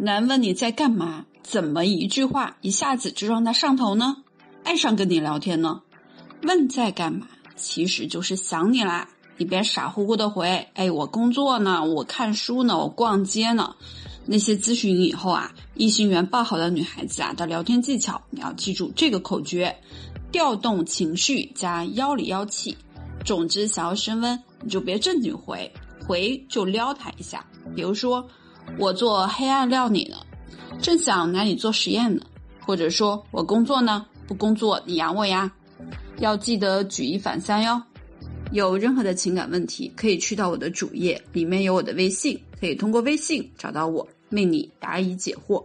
男问你在干嘛，怎么一句话一下子就让他上头呢？爱上跟你聊天呢？问在干嘛，其实就是想你啦。你别傻乎乎的回，哎，我工作呢，我看书呢，我逛街呢。那些咨询以后啊，异性缘爆好的女孩子啊的聊天技巧，你要记住这个口诀：调动情绪加妖里妖气。总之，想要升温，你就别正经回，回就撩他一下。比如说，我做黑暗料理呢，正想拿你做实验呢。或者说我工作呢，不工作你养我呀。要记得举一反三哟。有任何的情感问题，可以去到我的主页，里面有我的微信，可以通过微信找到我。为你答疑解惑。